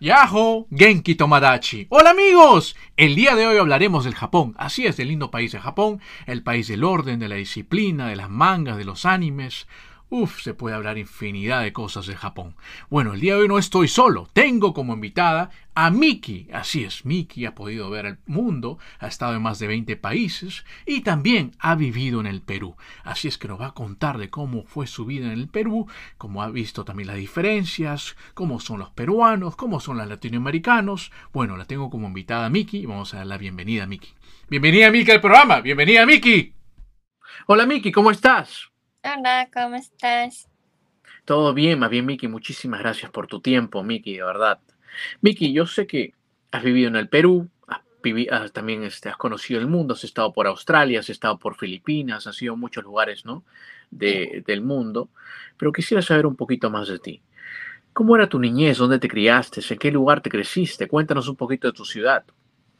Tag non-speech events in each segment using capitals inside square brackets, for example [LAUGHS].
Yahoo, Genki Tomadachi. Hola amigos, el día de hoy hablaremos del Japón. Así es, el lindo país de Japón, el país del orden, de la disciplina, de las mangas, de los animes. Uf, se puede hablar infinidad de cosas de Japón. Bueno, el día de hoy no estoy solo. Tengo como invitada a Miki. Así es, Miki ha podido ver el mundo, ha estado en más de 20 países y también ha vivido en el Perú. Así es que nos va a contar de cómo fue su vida en el Perú, cómo ha visto también las diferencias, cómo son los peruanos, cómo son los latinoamericanos. Bueno, la tengo como invitada a Miki vamos a dar la bienvenida a Miki. Bienvenida Miki al programa. Bienvenida Miki. Hola Miki, ¿cómo estás? Hola, ¿cómo estás? Todo bien, más bien, Miki. Muchísimas gracias por tu tiempo, Miki, de verdad. Miki, yo sé que has vivido en el Perú, has vivi- has- también este, has conocido el mundo, has estado por Australia, has estado por Filipinas, has ido a muchos lugares, ¿no? De- del mundo. Pero quisiera saber un poquito más de ti. ¿Cómo era tu niñez? ¿Dónde te criaste? ¿En qué lugar te creciste? Cuéntanos un poquito de tu ciudad.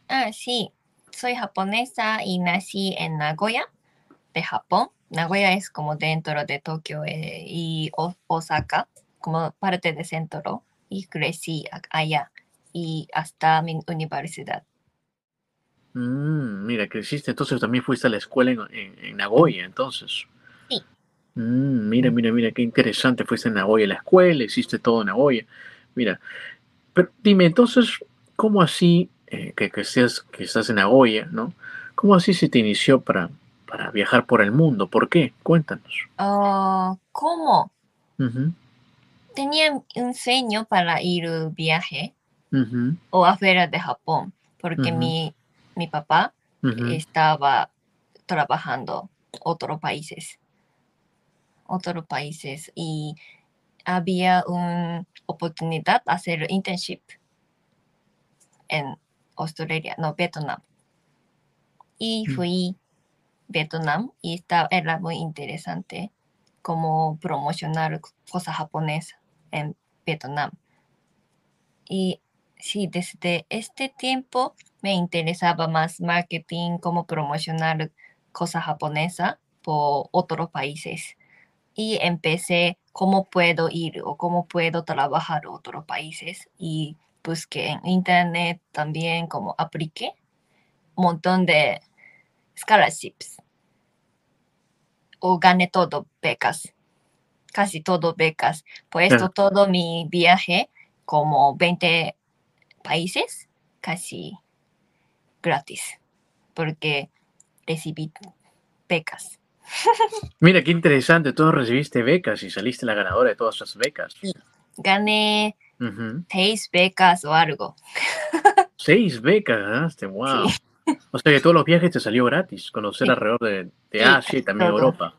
Ah, sí, soy japonesa y nací en Nagoya, de Japón. Nagoya es como dentro de Tokio eh, y Osaka, como parte de centro, y crecí a- allá y hasta mi universidad. Mm, mira, creciste, entonces también fuiste a la escuela en, en- en Nagoya, entonces. Sí. Mm, mira, mira, mira, qué interesante. Fuiste en Nagoya a la escuela, hiciste todo en Nagoya. Mira, pero dime, entonces, ¿cómo así eh, que, que, estés- que estás en Nagoya, ¿no? ¿Cómo así se te inició para, para viajar por el mundo? ¿Por qué? Cuéntanos. Ah, ¿cómo? Tenía un sueño para ir de viaje ujú, o afuera de Japón, porque mi, mi papá estaba trabajando otros países, otros países y había una oportunidad de hacer internship en Australia, no, Vietnam. Y Mm. fui a Vietnam y estaba, era muy interesante como promocionar cosas japonesas en Vietnam. Y sí, desde este tiempo me interesaba más marketing, cómo promocionar cosas japonesas por otros países. Y empecé cómo puedo ir o cómo puedo trabajar otros países. Y busqué en internet también como apliqué un montón de scholarships. O gané todo becas. Casi todo becas. Por esto Claro. todo mi viaje, como 20 países, casi gratis. Porque recibí becas. [LAUGHS] Mira, qué interesante. Tú recibiste becas y saliste la ganadora de todas esas becas. Gané seis becas o algo. [LAUGHS] Seis becas ganaste, wow. Sí. O sea que todos los viajes te salió gratis, conocer Sí. alrededor de, de Sí, Asia y también todo. Europa.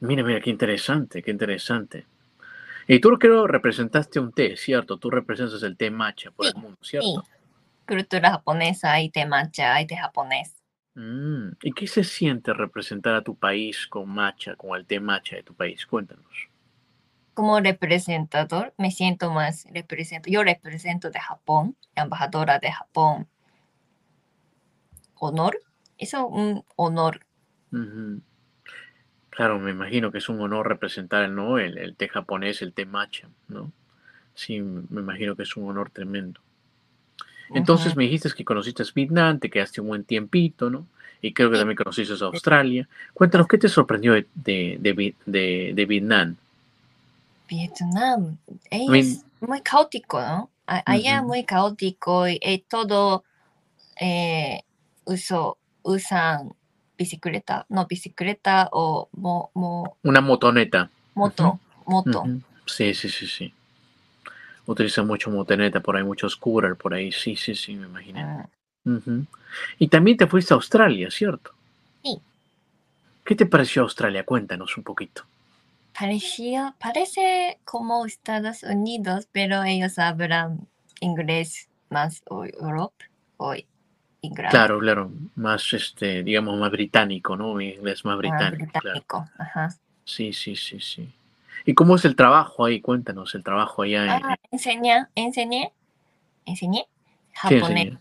Mira, mira, qué interesante, qué interesante. Y tú creo representaste un té, ¿cierto? Tú representas el té matcha por Sí, el mundo, ¿cierto? Cultura japonesa y té matcha y té japonés. Mm, ¿Y qué se siente representar a tu país con matcha, con el té matcha de tu país? Cuéntanos. Como representador, me siento más represento. Yo represento de Japón, embajadora de Japón. Honor. Eso es un honor. Claro, me imagino que es un honor representar ¿no? el, el té japonés, el té matcha, ¿no? Sí, me imagino que es un honor tremendo. Entonces me dijiste que conociste Vietnam, te quedaste un buen tiempito, ¿no? Y creo que Sí. también conociste Australia. Cuéntanos, ¿qué te sorprendió de, de, de Vi- de- de Vietnam? Vietnam es mean- muy caótico, ¿no? A- Allá Ujú. muy caótico y, y todo eh, uso, usan bicicleta, no bicicleta o mo, mo- Una motoneta. moto, moto. Sí, sí, sí, sí. Utilizan mucho motoneta por ahí, mucho scooter por ahí. Sí, sí, sí, me imaginé. Ah, Ujú. Y también te fuiste a Australia, ¿cierto? Sí. ¿Qué te pareció Australia? Cuéntanos un poquito. Parecía, parece como Estados Unidos, pero ellos hablan inglés más o Europa o Claro, claro, más, este, digamos, más británico, ¿no? Mi inglés más británico, claro. británico. Ajá. Sí, sí, sí, sí. ¿Y cómo es el trabajo ahí? Cuéntanos, el trabajo allá en... Ah, enseña, enseñé, enseñé ¿Qué japonés,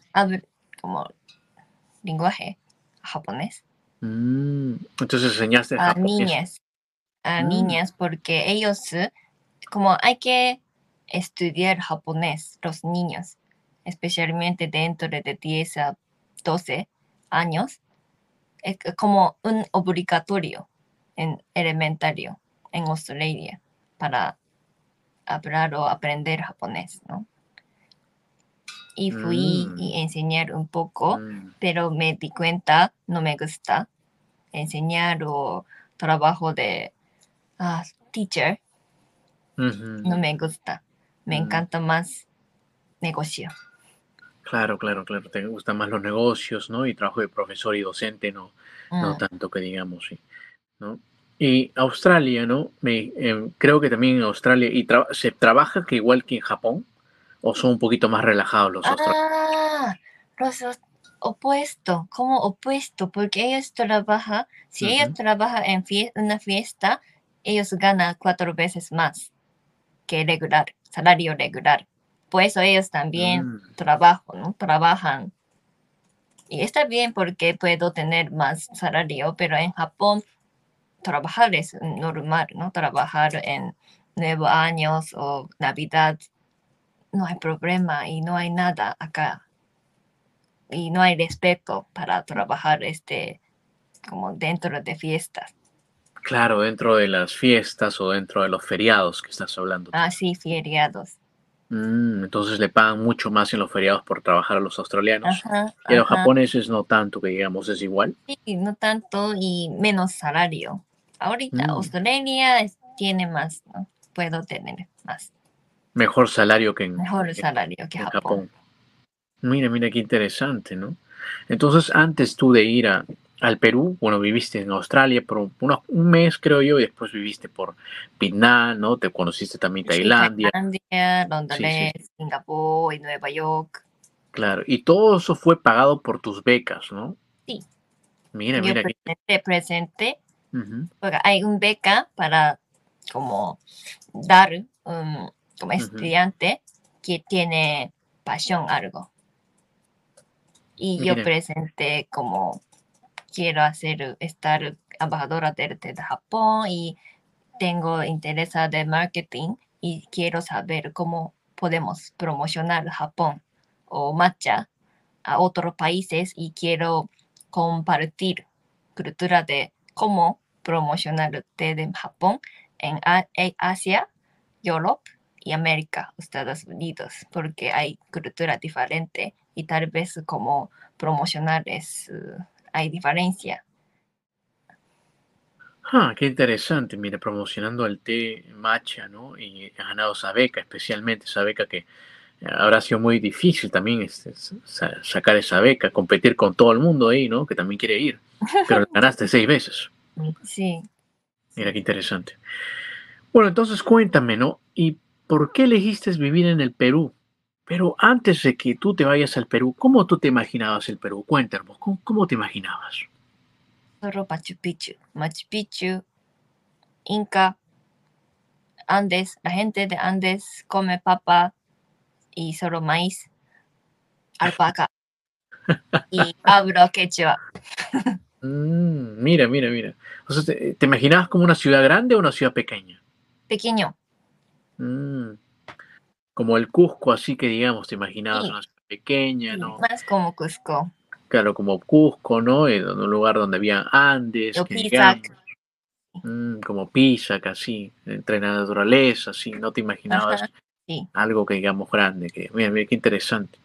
como lenguaje japonés Mm, entonces enseñaste a japonés. niñas, a Mm. niñas porque ellos, como hay que estudiar japonés, los niños, especialmente dentro de 10 a 12 años, es como un obligatorio en elementario en Australia para hablar o aprender japonés, ¿no? Y fui Mm. y enseñar un poco, Mm, pero me di cuenta, no me gusta enseñar o trabajo de ah, teacher, no me gusta. Me Mm. encanta más negocio. Claro, claro, claro. Te gustan más los negocios, ¿no? Y trabajo de profesor y docente, no, no Mm. tanto que digamos, sí. ¿no? Y Australia, ¿no? Me, em, creo que también en Australia, y tra- ¿se trabaja que igual que en Japón? ¿O son un poquito más relajados los australianos? Ah, los os- opuesto, como opuesto, porque ellos trabajan, si ellos trabajan en fie- una fiesta, ellos ganan cuatro veces más que regular, salario regular. Por eso ellos también Mm, trabajan, ¿no? Trabajan. Y está bien porque puedo tener más salario, pero en Japón trabajar es normal, ¿no? Trabajar en nuevos años o Navidad no hay problema y no hay nada acá. Y no hay respeto para trabajar este como dentro de fiestas. claro, dentro de las fiestas o dentro de los feriados que estás hablando. tú. Así, feriados. Mm, entonces le pagan mucho más en los feriados por trabajar a los australianos. Ajá, Y a los ajá. japoneses no tanto, que digamos, es igual. Sí, no tanto y menos salario. Ahorita Mm. Australia es- tiene más, ¿no? Puedo tener más. Mejor salario que en, Mejor en- salario que en Japón. Japón. Mira, mira qué interesante, ¿no? Entonces, antes tú de ir a- al Perú, bueno, viviste en Australia por unos- un mes, creo yo, y después viviste por Vietnam, ¿no? Te conociste también Sí, Tailandia, Tailandia, Londres, Singapur y Nueva York. claro. Y todo eso fue pagado por tus becas, ¿no? Sí. Mira, Yo mira presenté, presenté, porque hay un beca para como dar um, como estudiante que tiene pasión algo. Y yo presenté como quiero hacer estar embajadora de, de Japón y tengo interés de marketing y quiero saber cómo podemos promocionar Japón o matcha a otros países y quiero compartir cultura de cómo promocionar el té de Japón en Asia, Europa y América, Estados Unidos, porque hay cultura diferente y tal vez como promocionar es, eh, hay diferencia. Ah, qué interesante, mira, promocionando el té matcha, ¿no? Y has ganado esa beca, especialmente esa beca que eh, habrá sido muy difícil también este, sa- sacar esa beca, competir con todo el mundo ahí, ¿no? Que también quiere ir, pero ganaste seis veces. [LAUGHS] Sí. Mira qué interesante. Bueno, entonces cuéntame, ¿no? ¿Y por qué elegiste vivir en el Perú? Pero antes de que tú te vayas al Perú, ¿cómo tú te imaginabas el Perú? Cuéntanos, ¿cómo, cómo te imaginabas? Solo Machu Picchu. Machu Picchu, Inca, Andes. La gente de Andes come papa y solo maíz, [LAUGHS] alpaca. y hablo quechua. [LAUGHS] Mm, mira, mira, mira. O sea, ¿te, te imaginabas como una ciudad grande o una ciudad pequeña? Pequeño. Mm, como el Cusco, así que digamos, te imaginabas Sí. una ciudad pequeña, ¿no? Más como Cusco. Claro, como Cusco, ¿no? En un lugar donde había Andes, que digamos, mm, como Pisac, así, entre la naturaleza, así, no te imaginabas Ajá, sí. algo que digamos grande, que mira, mira qué interesante.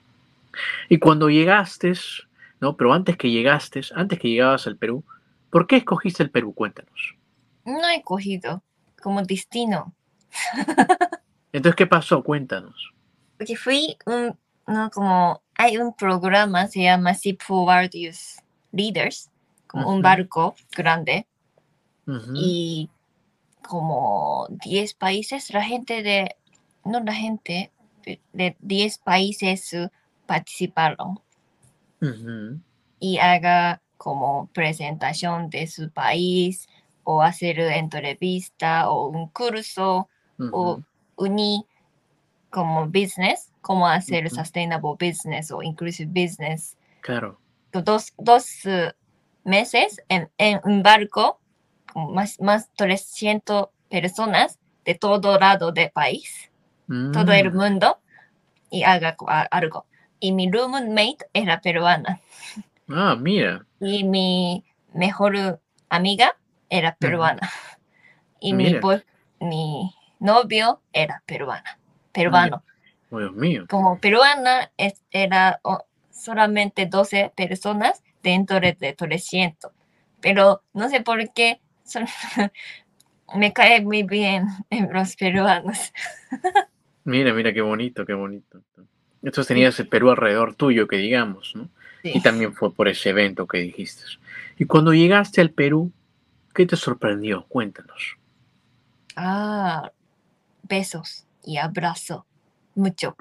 Y cuando llegaste, ¿no? Pero antes que llegaste, antes que llegabas al Perú, ¿por qué escogiste el Perú? Cuéntanos. No he cogido como destino. [LAUGHS] Entonces, ¿qué pasó? Cuéntanos. Porque fui un, no, como, hay un programa, se llama Ship Forward Youth Leaders, como un barco grande, y como 10 países, la gente de, no la gente, de 10 países participaron. Y haga como presentación de su país o hacer entrevista o un curso o Uni como business, como hacer sustainable business o inclusive business. Claro. Dos, dos eh, meses en, en un barco, con más, más 300 personas de todo lado del país, todo el Mm. mundo, y haga algo. Y mi roommate era peruana. Ah, mira. y mi mejor amiga era peruana. Y mi, Mira. mi novio era peruana, peruano. Oh, Dios mío. Como peruana es- era oh, solamente 12 personas dentro de 300. Pero no sé por qué son- [LAUGHS] me cae muy bien en los peruanos. [LAUGHS] Mira, mira qué bonito, qué bonito. Entonces tenías el Perú alrededor tuyo, que digamos, ¿no? Sí. Y también fue por ese evento que dijiste. Y cuando llegaste al Perú, ¿qué te sorprendió? Cuéntanos. Ah, besos y abrazo. Mucho.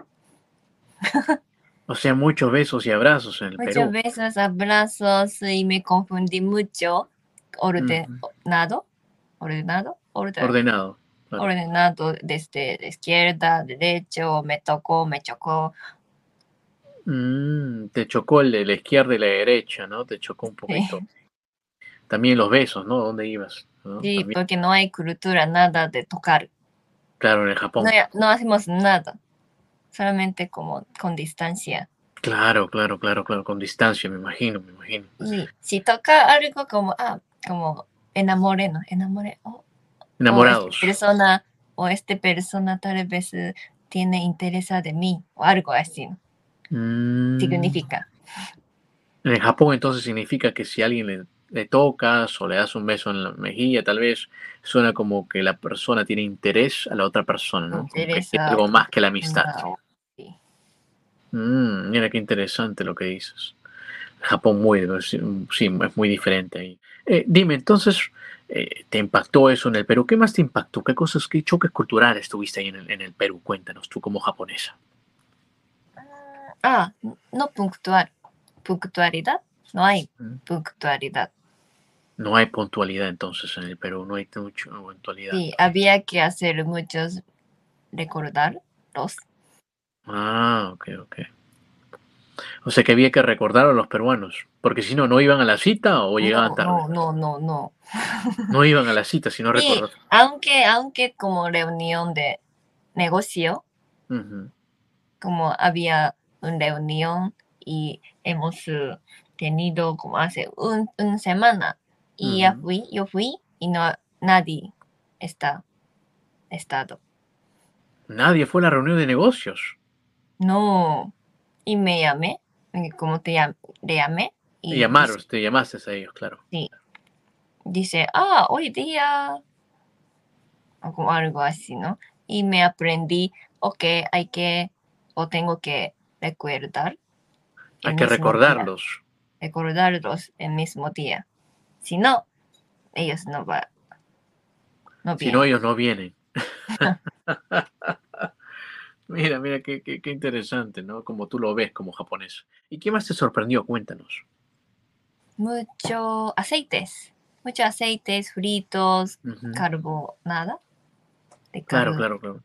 O sea, muchos besos y abrazos en el Muchos Perú. besos, abrazos y me confundí mucho. Ordenado, ordenado, orden- Ordenado. claro. ordenado desde la izquierda, derecho, me tocó, me chocó. Mm, te chocó el de la izquierda y la derecha, ¿no? Te chocó un poquito. También los besos, ¿no? ¿Dónde ibas? ¿No? Sí, También, porque no hay cultura, nada de tocar. Claro, en el Japón. No, no hacemos nada, solamente como con distancia. Claro, claro, claro, claro, con distancia, me imagino, me imagino. Y si toca algo como, ah, como enamoré, ¿no? Enamoré. oh, Enamorados. O esta persona, o esta persona tal vez eh, tiene interés de mí, o algo así. Mm, significa. En Japón entonces significa que si alguien le, le tocas o le das un beso en la mejilla, tal vez suena como que la persona tiene interés a la otra persona, ¿no? Algo más que la amistad. No, sí. Mm, mira qué interesante lo que dices. Japón muy, sí, es muy diferente ahí. Eh, dime, entonces, eh, ¿te impactó eso en el Perú? ¿Qué más te impactó? ¿Qué cosas, qué choques culturales tuviste ahí en el, en el Perú? Cuéntanos, tú como japonesa. Ah, no puntual. Puntualidad. No hay Mm. puntualidad. No hay puntualidad entonces en el Perú, no hay mucha puntualidad. Sí, había que hacer muchos recordarlos. Ah, ok, ok. O sea que había que recordar a los peruanos, porque si no, no iban a la cita o llegaban No, tarde. no, no, no, no. No iban a la cita si no Sí. Aunque, aunque como reunión de negocio, como había una reunión y hemos eh, tenido como hace un, una semana y ya fui, yo fui y no nadie está estado. Nadie fue a la reunión de negocios. No, y me llamé, como te llam- le llamé y Te llamaron, te llamaste a ellos, claro. dice, dice, ah, hoy día, o como algo así, ¿no? Y me aprendí, ok, hay que, o tengo que recordar. Hay que día. recordarlos. recordarlos el mismo día. Si no, ellos no van. No Si no, ellos no vienen. [LAUGHS] mira, mira, qué, qué, qué interesante, ¿no? Como tú lo ves como japonés. ¿Y qué más te sorprendió? Cuéntanos. Mucho aceites. Muchos aceites fritos, Ujú. carbonada. De Claro, claro, claro.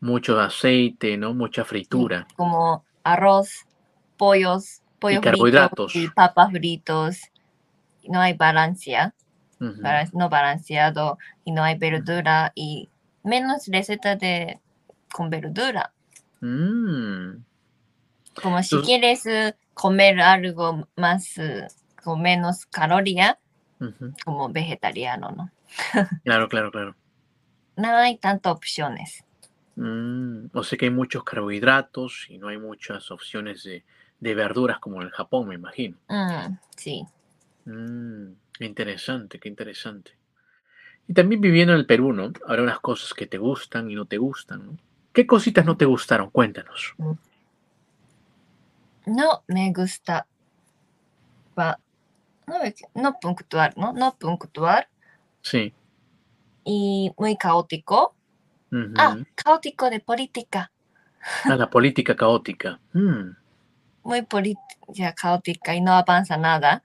Mucho aceite, ¿no? Mucha fritura. Como arroz, pollos, pollo frito carbohidratos. y papas fritos. No hay balancia, Ujú. balan- no balanceado y no hay verdura y menos receta de con verdura. Mm. Como si quieres eh, comer algo más eh, con menos caloría, como vegetariano, ¿no? [LAUGHS] Claro, claro, claro. No hay tantas opciones. Mm, O sea que hay muchos carbohidratos y no hay muchas opciones de, de verduras como en el Japón, me imagino. Mm, sí. Mm, interesante, qué interesante. Y también viviendo en el Perú, ¿no? Habrá unas cosas que te gustan y no te gustan, ¿no? ¿Qué cositas no te gustaron? Cuéntanos. No me gusta. va- no, no puntual, ¿no? No puntual Sí. y muy caótico. Ujú. Ah, caótico de política. Ah, la política caótica. Mm, muy política caótica y no avanza nada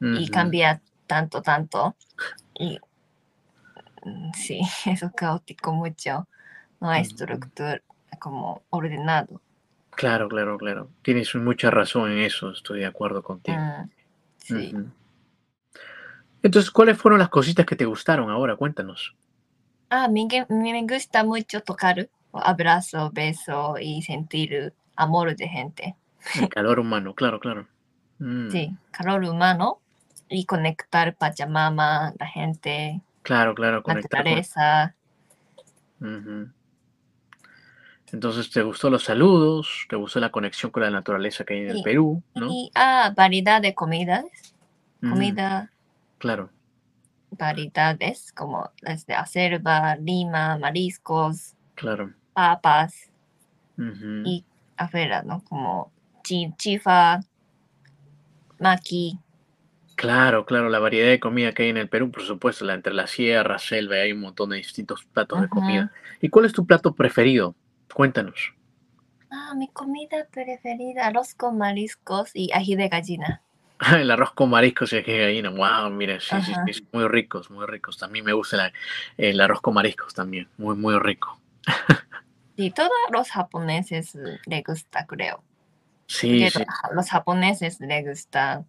y cambia tanto, tanto. Y sí, [LAUGHS] eso caótico mucho. No hay estructura como ordenado. Claro, claro, claro. Tienes mucha razón en eso, estoy de acuerdo contigo. Mm, sí. Entonces, ¿cuáles fueron las cositas que te gustaron ahora? Cuéntanos. Ah, me, me gusta mucho tocar, abrazo, beso y sentir amor de gente. El calor humano, claro, claro. Mm, Sí, calor humano y conectar Pachamama, la gente, Claro, claro, conectar con... naturaleza. Entonces, ¿te gustó los saludos? ¿Te gustó la conexión con la naturaleza que hay en el. Perú? ¿no? Y ah, variedad de comidas, Mm, comida, claro. variedades como desde acerba, lima, mariscos, Claro. papas y afuera, ¿no? Como chi- chifa, maqui. Claro, claro, la variedad de comida que hay en el Perú, por supuesto, la, entre la sierra, selva, hay un montón de distintos platos de comida. ¿Y cuál es tu plato preferido? Cuéntanos. Ah, mi comida preferida, arroz con mariscos y ají de gallina. El arroz con mariscos y ají de gallina. Wow, mira, sí, sí, Ajá. sí, muy ricos, muy ricos. También me gusta la- el arroz con mariscos también, muy, muy rico. Sí, todos los japoneses les gusta, creo. Sí, Porque sí, los japoneses les gusta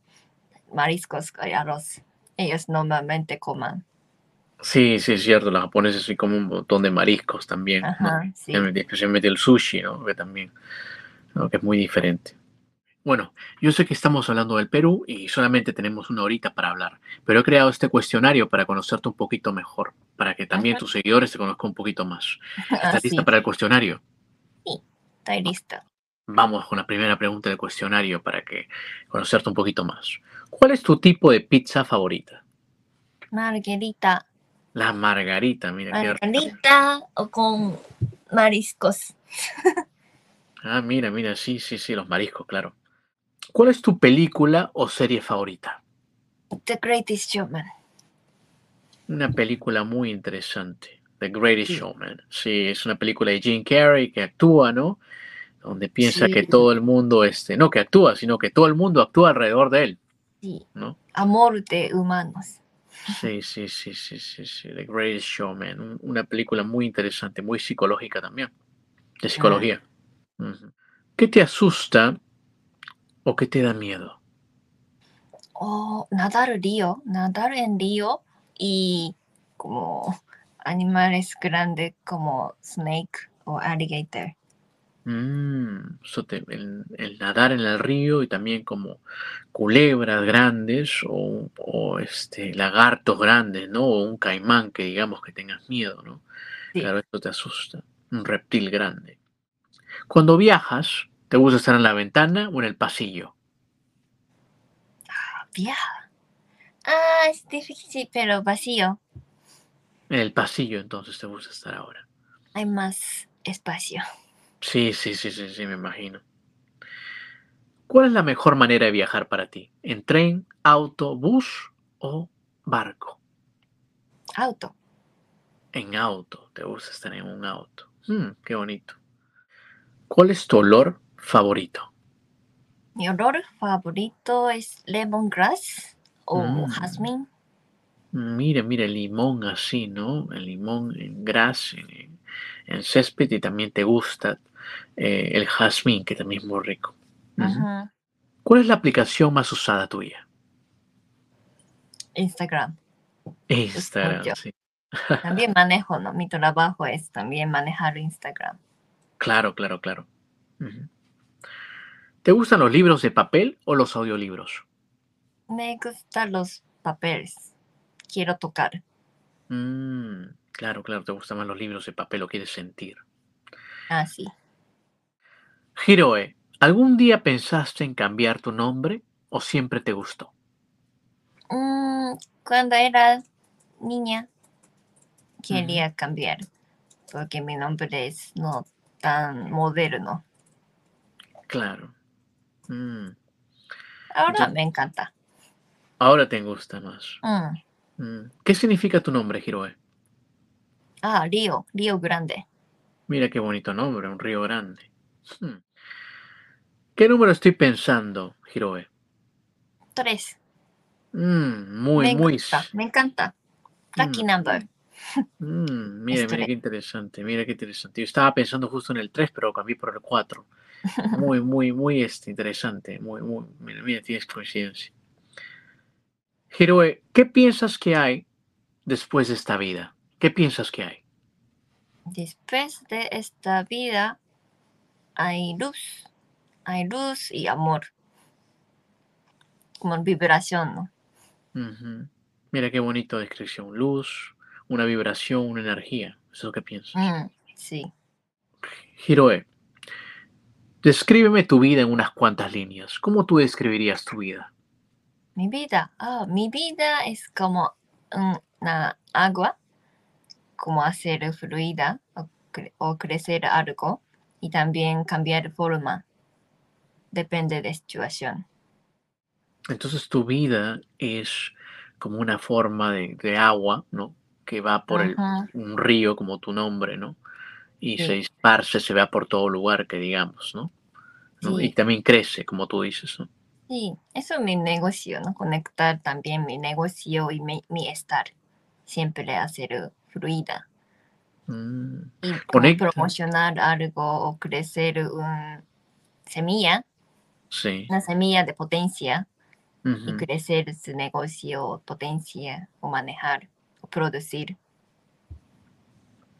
mariscos y arroz. Ellos normalmente coman. sí, sí, es cierto. Los japoneses sí comen un montón de mariscos también, ¿no? Ajá, sí. Especialmente, el sushi, ¿no? Que también, ¿no? que es muy diferente. Bueno, yo sé que estamos hablando del Perú y solamente tenemos una horita para hablar, pero he creado este cuestionario para conocerte un poquito mejor, para que también Ajá. tus seguidores te conozcan un poquito más. [LAUGHS] ¿Estás Ah, lista sí, para el cuestionario? estoy lista. Vamos con la primera pregunta del cuestionario para que conocerte un poquito más. ¿Cuál es tu tipo de pizza favorita? Margarita. La margarita, mira qué. Margarita o con mariscos. [LAUGHS] Ah, mira, mira, sí, sí, sí, los mariscos, claro. ¿Cuál es tu película o serie favorita? The Greatest Showman. Una película muy interesante, The Greatest Sí. Showman. Sí, es una película de Jim Carrey que actúa, ¿no? Donde piensa Sí. que todo el mundo, este, no que actúa, sino que todo el mundo actúa alrededor de él, Sí. ¿no? Amor de humanos. Sí, sí, sí, sí, sí, sí, The Greatest Showman. Un- Una película muy interesante, muy psicológica también, de psicología. ¿Qué te asusta o qué te da miedo? O nadar río. Nadar en río y como animales grandes como snake o alligator. Mm, eso te- el, el nadar en el río y también como culebras grandes o, o, este, lagartos grandes, ¿no? O un caimán que digamos que tengas miedo, ¿no? Sí. Claro, esto te asusta. Un reptil grande. Cuando viajas, ¿te gusta estar en la ventana o en el pasillo? Viaja. Ah, es difícil, pero vacío. En el pasillo entonces te gusta estar ahora. Hay más espacio. Sí, sí, sí, sí, sí, me imagino. ¿Cuál es la mejor manera de viajar para ti? ¿En tren, auto, bus o barco? Auto. En auto, te gusta estar en un auto. Mm, qué bonito. ¿Cuál es tu olor favorito? Mi olor favorito es lemongrass o Mm. jazmín. Mire, mire, el limón así, ¿no? El limón en gras, en, en- en césped y también te gusta eh, el jazmín, que también es muy rico. Ajá. ¿Cuál es la aplicación más usada tuya? Instagram. Instagram, sí. [LAUGHS] También manejo, ¿no? Mi trabajo es también manejar Instagram. Claro, claro, claro. ¿Te gustan los libros de papel o los audiolibros? Me gustan los papeles. Quiero tocar. Mm, claro, claro, te gustan más los libros de papel, lo quieres sentir. Ah, sí. Hiroe, ¿algún día pensaste en cambiar tu nombre o siempre te gustó? Mm, cuando era niña, quería cambiar. Porque mi nombre es no tan moderno. Claro. Mm, Ahora me encanta. ahora te gusta más. Mm, ¿Qué significa tu nombre, Hiroe? Ah, Río, Río Grande. Mira qué bonito nombre, un río grande. Hmm. ¿Qué número estoy pensando, Hiroe? Tres. Mm, muy, me muy. encanta, me encanta. Lucky Mm. number. Mm, mira, mira qué interesante, mira qué interesante. Yo estaba pensando justo en el 3, pero cambié por el 4. Muy, [LAUGHS] muy, muy este, interesante. Muy, muy, mira, mira, tienes coincidencia. Hiroe, ¿qué piensas que hay después de esta vida? ¿Qué piensas que hay? Después de esta vida hay luz. Hay luz y amor. Como vibración, ¿no? Mira qué bonita descripción. Luz, una vibración, una energía. Eso es lo que piensas. Mm, sí. Hiroe, descríbeme tu vida en unas cuantas líneas. ¿Cómo tú describirías tu vida? Mi vida. Ah, mi vida es como una agua, como hacer fluida o, cre- o crecer algo y también cambiar forma. Depende de situación. Entonces tu vida es como una forma de, de agua, ¿no? Que va por el, un río, como tu nombre, ¿no? Y Sí. se esparce, se va por todo lugar, que digamos, ¿no? ¿No? Y también crece, como tú dices, ¿no? Sí, eso es mi negocio, ¿no? Conectar también mi negocio y mi, mi estar. Siempre hacer fluida. Mm, Y Conecta. promocionar algo o crecer una semilla, sí. una semilla de potencia y crecer su negocio, potencia o manejar o producir.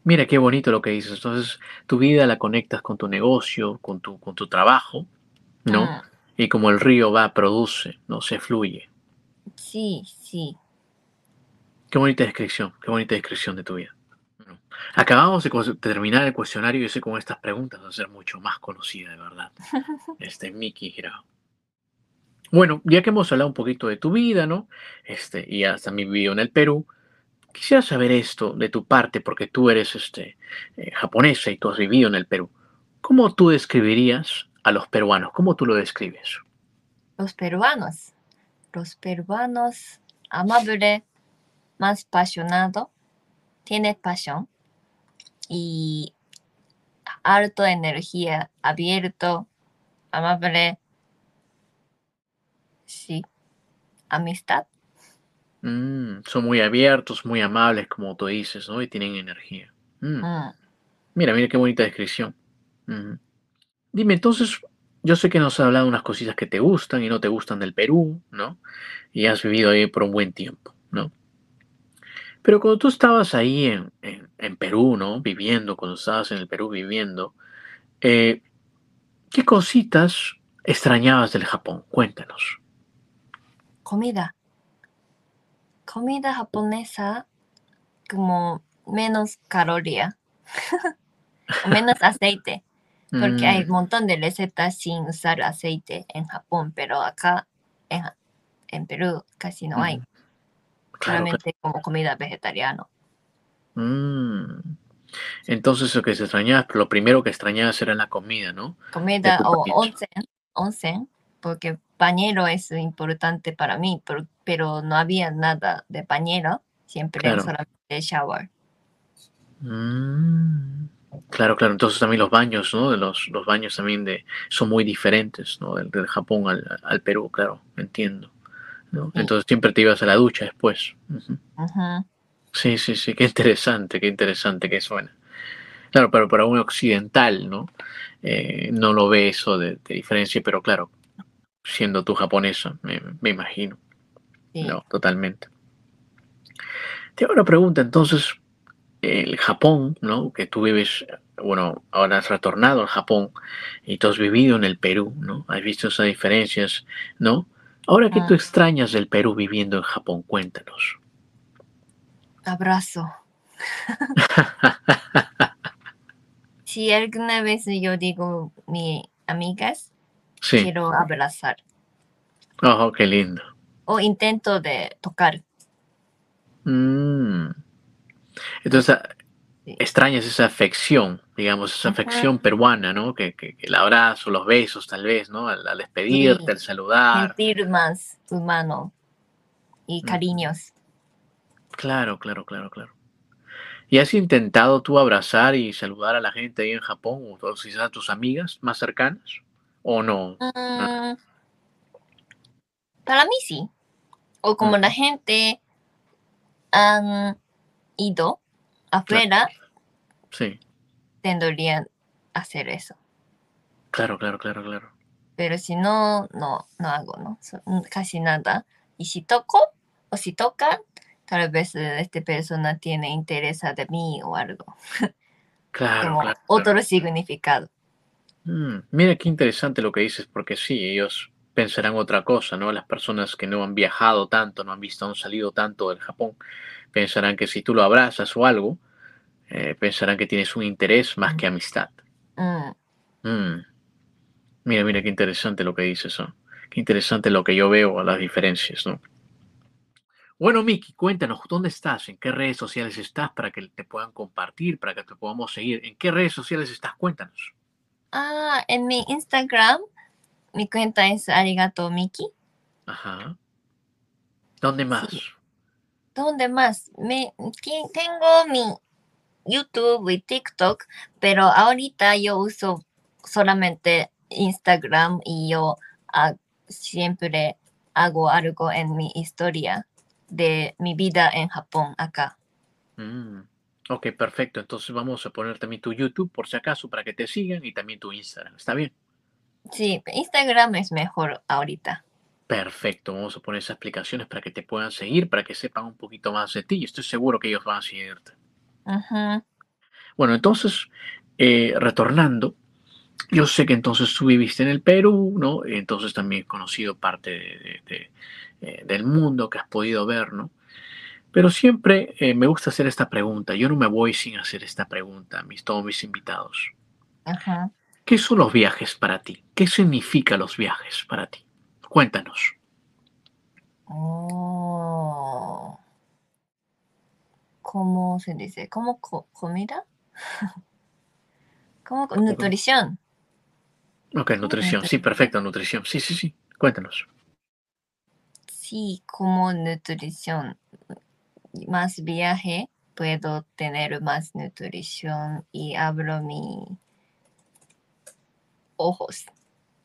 Mira qué bonito lo que dices. Entonces, tu vida la conectas con tu negocio, con tu, con tu trabajo, ¿no? Mm, Y como el río va, produce, ¿no? Se fluye. sí, sí. Qué bonita descripción, qué bonita descripción de tu vida. Acabamos de terminar el cuestionario y sé con estas preguntas va a ser mucho más conocida, de verdad. [LAUGHS] Este, Miki Hirao. Bueno, ya que hemos hablado un poquito de tu vida, ¿no? Este, y has también vivido en el Perú, quisiera saber esto de tu parte, porque tú eres este, eh, japonesa y tú has vivido en el Perú. ¿Cómo tú describirías a los peruanos? ¿Cómo tú lo describes? Los peruanos. Los peruanos, amable, más apasionado, tiene pasión y alto energía, abierto, amable. Sí, amistad. Mm, son muy abiertos, muy amables, como tú dices, ¿no? Y tienen energía. Mm. Mm, Mira, mira qué bonita descripción. Dime, entonces, yo sé que nos has hablado de unas cositas que te gustan y no te gustan del Perú, ¿no? Y has vivido ahí por un buen tiempo, ¿no? Pero cuando tú estabas ahí en, en- en Perú, ¿no? Viviendo, cuando estabas en el Perú viviendo, eh, ¿qué cositas extrañabas del Japón? Cuéntanos. comida. Comida japonesa como menos caloría, [LAUGHS] menos aceite. Porque hay un Mm, montón de recetas sin usar aceite en Japón, pero acá en, en Perú casi no hay. Claro, como comida vegetariana. Mm. Entonces, lo que se extrañaba, lo primero que extrañabas era la comida, ¿no? Comida o onsen, onsen, porque bañero es importante para mí, pero, pero no había nada de bañero, siempre Claro. solamente shower. Mm, Claro, claro. Entonces también los baños, ¿no? De los, los baños también de, son muy diferentes, ¿no? Del, del Japón al, al Perú, claro, entiendo. ¿No? Sí. Entonces siempre te ibas a la ducha después. Ujú. Sí, sí, sí, qué interesante, qué interesante que suena. Claro, pero para un occidental, ¿no? Eh, no lo ve eso de, de diferencia, pero claro, siendo tú japonesa, me, me imagino. Sí. No, totalmente. Te hago una pregunta, entonces, el Japón, ¿no? Que tú vives, bueno, ahora has retornado al Japón y tú has vivido en el Perú, ¿no? Has visto esas diferencias, ¿no? Ahora que tú Ah. extrañas del Perú viviendo en Japón, cuéntanos. Abrazo. [LAUGHS] Si alguna vez yo digo mi amigas, Sí, quiero abrazar oh, qué lindo. o intento de tocar. Mm. Entonces. Extrañas esa afección, digamos, esa Ajá. afección peruana, ¿no? Que, que- que el abrazo, los besos, tal vez, ¿no? Al, al despedirte, Sí. al saludar. Sentir más humano y Ujú. cariños. Claro, claro, claro, claro. ¿Y has intentado tú abrazar y saludar a la gente ahí en Japón o, quizás a tus amigas más cercanas? ¿O no? Mm, para mí sí. O como la gente han ido afuera, Sí, tendrían hacer eso. claro, claro, claro, claro. Pero si no, no, no hago, ¿no? Casi nada. Y si toco o si tocan, tal vez eh, esta persona tiene interés de mí o algo. [LAUGHS] Claro, como claro. claro. otro significado. Mm, mira qué interesante lo que dices, porque sí, ellos pensarán otra cosa, ¿no? Las personas que no han viajado tanto, no han visto, no han salido tanto del Japón, pensarán que si tú lo abrazas o algo, eh, pensarán que tienes un interés más que amistad. うん。Mm. Mira, mira qué interesante lo que dices, ¿no? Qué interesante lo que yo veo, las diferencias, ¿no? Bueno, Miki, cuéntanos, ¿dónde estás? ¿En qué redes sociales estás para que te puedan compartir, para que te podamos seguir? ¿En qué redes sociales estás? Cuéntanos. Ah, en mi Instagram, mi cuenta es arigato miki. Ajá. ¿Dónde más? Sí. ¿Dónde más? Me, tengo mi YouTube y TikTok, pero ahorita yo uso solamente Instagram y yo ah, siempre hago algo en mi historia de mi vida en Japón acá. Mm, Ok, perfecto. Entonces vamos a poner también tu YouTube por si acaso para que te sigan y también tu Instagram. ¿Está bien? Sí, Instagram es mejor ahorita. Perfecto. Vamos a poner esas explicaciones para que te puedan seguir, para que sepan un poquito más de ti. Y estoy seguro que ellos van a seguirte. Bueno, entonces, eh, retornando, yo sé que entonces tú viviste en el Perú, ¿no? Entonces también he conocido parte de- de- de, eh, del mundo que has podido ver, ¿no? Pero siempre eh, me gusta hacer esta pregunta. Yo no me voy sin hacer esta pregunta a mis, todos mis invitados. Ajá. ¿Qué son los viajes para ti? ¿Qué significan los viajes para ti? Cuéntanos. Oh. ¿Cómo se dice? ¿Cómo co- comida? [LAUGHS] ¿Cómo co- nutrición? Ok, nutrición. Sí, perfecto, nutrición. Sí, sí, sí. Cuéntanos. Sí, como nutrición. Más viaje, puedo tener más nutrición y abro mi ojos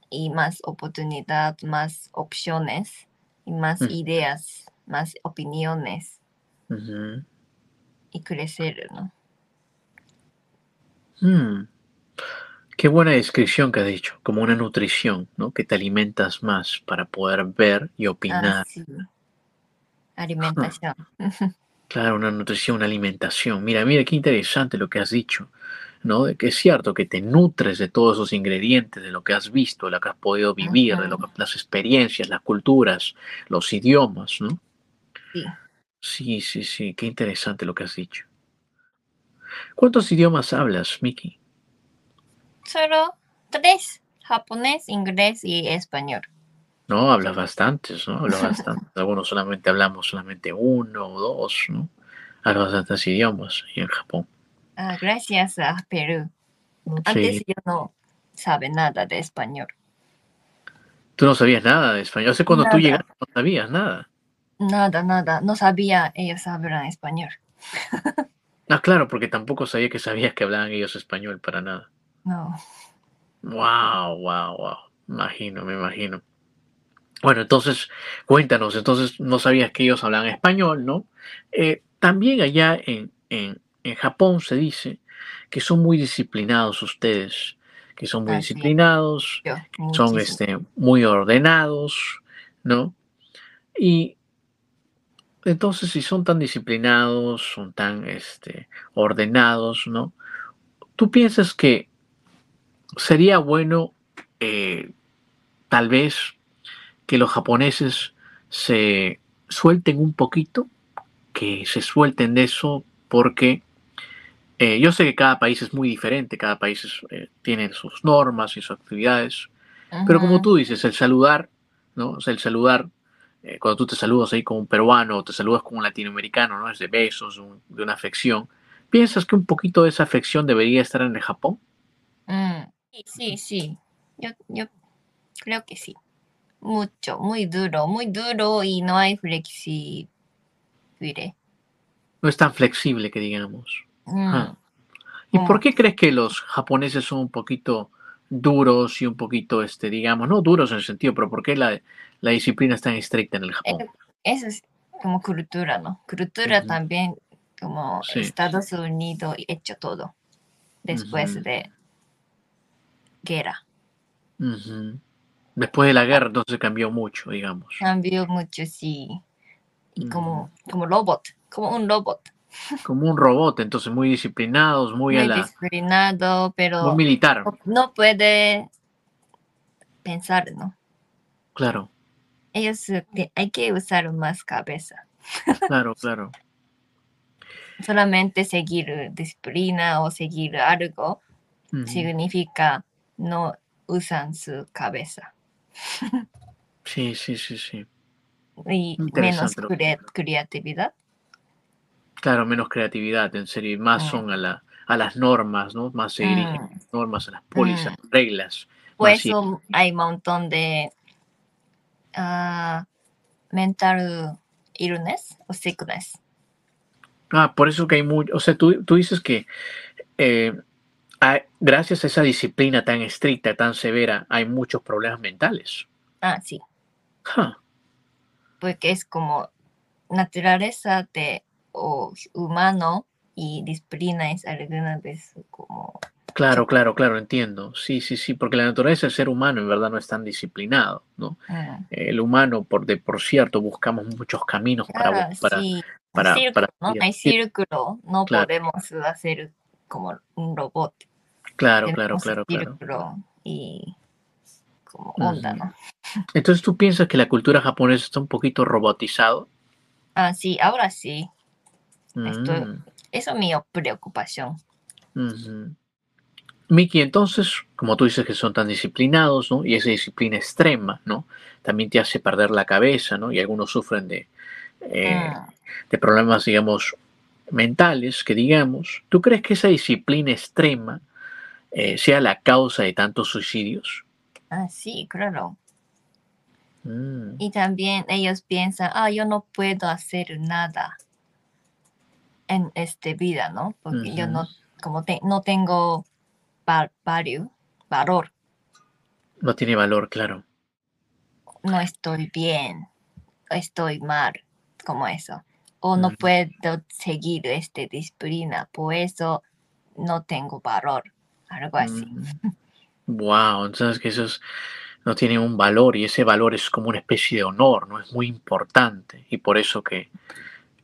y más oportunidad, más opciones y más Mm. ideas, más opiniones y crecer, ¿no? Mm. Qué buena descripción que has dicho, como una nutrición, ¿no? Que te alimentas más para poder ver y Ah, opinar. sí. Alimentación. [LAUGHS] Claro, una nutrición, una alimentación. Mira, mira qué interesante lo que has dicho, ¿no? De que es cierto que te nutres de todos esos ingredientes, de lo que has visto, de lo que has podido vivir, de lo que, las experiencias, las culturas, los idiomas, ¿no? Sí. Sí, sí, sí, qué interesante lo que has dicho. ¿Cuántos idiomas hablas, Miki? Solo tres, japonés, inglés y español. No, hablas bastantes, ¿no? Hablas bastantes. [LAUGHS] Algunos solamente hablamos solamente uno o dos, ¿no? Hablas bastantes idiomas y en Japón. Ah, gracias a Perú. Antes Sí. yo no sabe nada de español. Tú no sabías nada de español. O sea, cuando tú llegaste no sabías nada. Nada, nada. No sabía ellos hablan español. [LAUGHS] Ah, claro, porque tampoco sabía que sabías que hablaban ellos español para nada. No. Wow, wow, wow. Imagino, me imagino. Bueno, entonces, cuéntanos, entonces no sabías que ellos hablaban español, ¿no? Eh, también allá en, en, en Japón se dice que son muy disciplinados ustedes, que son muy disciplinados, Yo, son este, muy ordenados, ¿no? Y entonces, si son tan disciplinados, son tan este, ordenados, ¿no? ¿Tú piensas que sería bueno, eh, tal vez, que los japoneses se suelten un poquito, que se suelten de eso, porque eh, yo sé que cada país es muy diferente, cada país es, eh, tiene sus normas y sus actividades, pero como tú dices, el saludar, ¿no? O sea, el saludar, eh, cuando tú te saludas ahí como un peruano o te saludas como un latinoamericano, ¿no? Es de besos, un- de una afección. ¿Piensas que un poquito de esa afección debería estar en el Japón? Mm, Sí, sí, sí. Yo, yo creo que sí. Mucho, muy duro, muy duro y no hay flexible. No es tan flexible que digamos. Mm. ¿Y por qué crees que los japoneses son un poquito duros y un poquito, este, digamos, no duros en el sentido, pero ¿por qué la, la disciplina es tan estricta en el Japón? Eh, Eso es como cultura, ¿no? Cultura también como Sí. Estados Unidos hecho todo después Ujú. de guerra. Después de la guerra, entonces cambió mucho, digamos. Cambió mucho, sí. Y como, como robot, como un robot. Como un robot, entonces muy disciplinados, muy, Muy a la, disciplinado, muy pero militar, no- puede pensar, ¿no? claro, Ellos eh, te- hay que usar más cabeza. claro, claro. [LAUGHS] Solamente seguir disciplina o seguir algo significa no usan su cabeza Sí, sí, sí, sí. y menos creatividad. Claro, menos creatividad, en serio, más son a, la, a las normas, ¿no? Más se dirigen a Mm. las normas, a las pólizas, reglas. Por eso hay un montón de ah, mental illness o sickness. Ah, por eso que hay mucho, o sea, tú, tú dices que eh, hay- gracias a esa disciplina tan estricta, tan severa, hay muchos problemas mentales. Ah, sí, Ja, porque es como naturaleza de o humano y disciplina es alguna vez como Claro, claro, claro, entiendo. Sí, sí, sí, porque la naturaleza del ser humano en verdad no es tan disciplinado, ¿no? mm, El humano, por, de, por cierto, buscamos muchos caminos para, ah, para, sí, para, círculo, para- ¿no? Hay círculo, no Claro. podemos hacer como un robot. Claro, claro, Tenemos claro, claro. círculo y como onda. ¿no? Entonces, ¿tú piensas que la cultura japonesa está un poquito robotizado? Ah, sí, ahora sí. Estoy- Mm, Eso es mi preocupación. ujú. Miki, entonces, como tú dices que son tan disciplinados, ¿no? Y esa disciplina extrema, ¿no? También te hace perder la cabeza, ¿no? Y algunos sufren de, eh, Mm, de problemas, digamos, mentales, que digamos. ¿Tú crees que esa disciplina extrema eh, sea la causa de tantos suicidios? Ah, sí, claro. Mm, Y también ellos piensan, ah, yo no puedo hacer nada en esta vida, ¿no? Porque yo no, como te- no tengo value, valor, no tiene valor, claro. no estoy bien, estoy mal, como eso. O no puedo seguir esta disciplina, por eso no tengo valor, algo así. Wow, entonces que esos no tienen un valor y ese valor es como una especie de honor, ¿no? Es muy importante y por eso que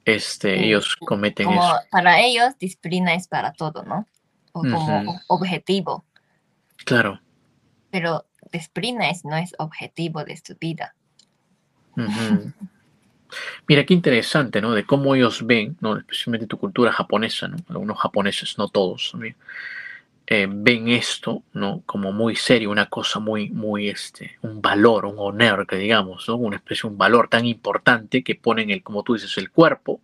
este, Sí, ellos cometen Como eso. para ellos, disciplina es para todo, ¿no? O como objetivo. Claro. pero disciplina es, no es objetivo de su vida. Ujú. Mira qué interesante, ¿no? De cómo ellos ven, ¿no? Especialmente tu cultura japonesa, ¿no? Algunos japoneses, no todos, también, eh, ven esto, ¿no? Como muy serio, una cosa muy, muy, este, un valor, un honor, que digamos, ¿no? Una especie, un valor tan importante que ponen el, como tú dices, el cuerpo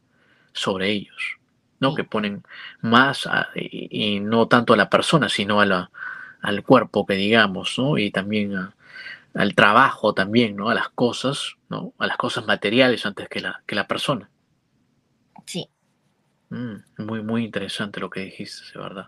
sobre ellos, ¿no? Sí. Que ponen más, a- y, y no tanto a la persona, sino a la, al cuerpo, que digamos, ¿no? Y también a- al trabajo también, ¿no? A las cosas, ¿no? A las cosas materiales antes que la, que la persona. Sí, Mm, muy, muy interesante lo que dijiste, de verdad.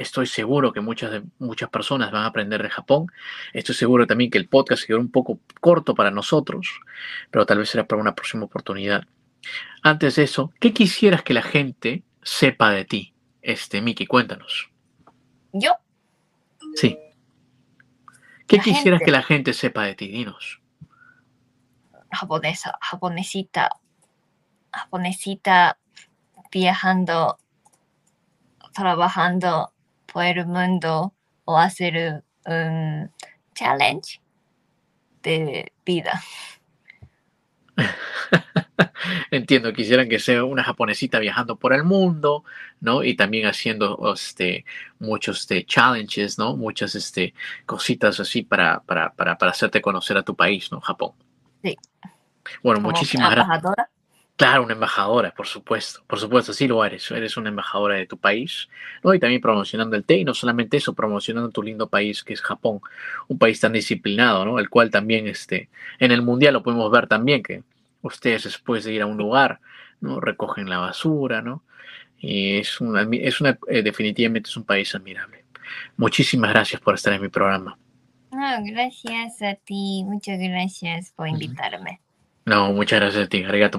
Estoy seguro que muchas, de- muchas personas van a aprender de Japón. Estoy seguro también que el podcast quedó un poco corto para nosotros, pero tal vez será para una próxima oportunidad. Antes de eso, ¿qué quisieras que la gente sepa de ti? Este, Miki, cuéntanos. よ Sí. ¿Qué La quisieras gente. que la gente sepa de ti? Dinos. japonesa, japonesita, japonesita viajando, trabajando por el mundo o hacer un challenge de vida. [LAUGHS] Entiendo. quisieran que sea una japonesita viajando por el mundo, ¿no? Y también haciendo este, muchos este, challenges, ¿no? Muchas este, cositas así para, para, para, para hacerte conocer a tu país, ¿no? Japón. Sí. Bueno, Como muchísimas gracias. Claro, una embajadora, por supuesto, por supuesto, sí lo eres, eres una embajadora de tu país, ¿no? Y también promocionando el té, y no solamente eso, promocionando tu lindo país que es Japón, un país tan disciplinado, ¿no? El cual también, este, en el mundial lo podemos ver también, que ustedes después de ir a un lugar, ¿no? Recogen la basura, ¿no? Y es una, es una eh, definitivamente es un país admirable. Muchísimas gracias por estar en mi programa. Ah, gracias a ti. Muchas gracias por invitarme. No, muchas gracias a ti, arigato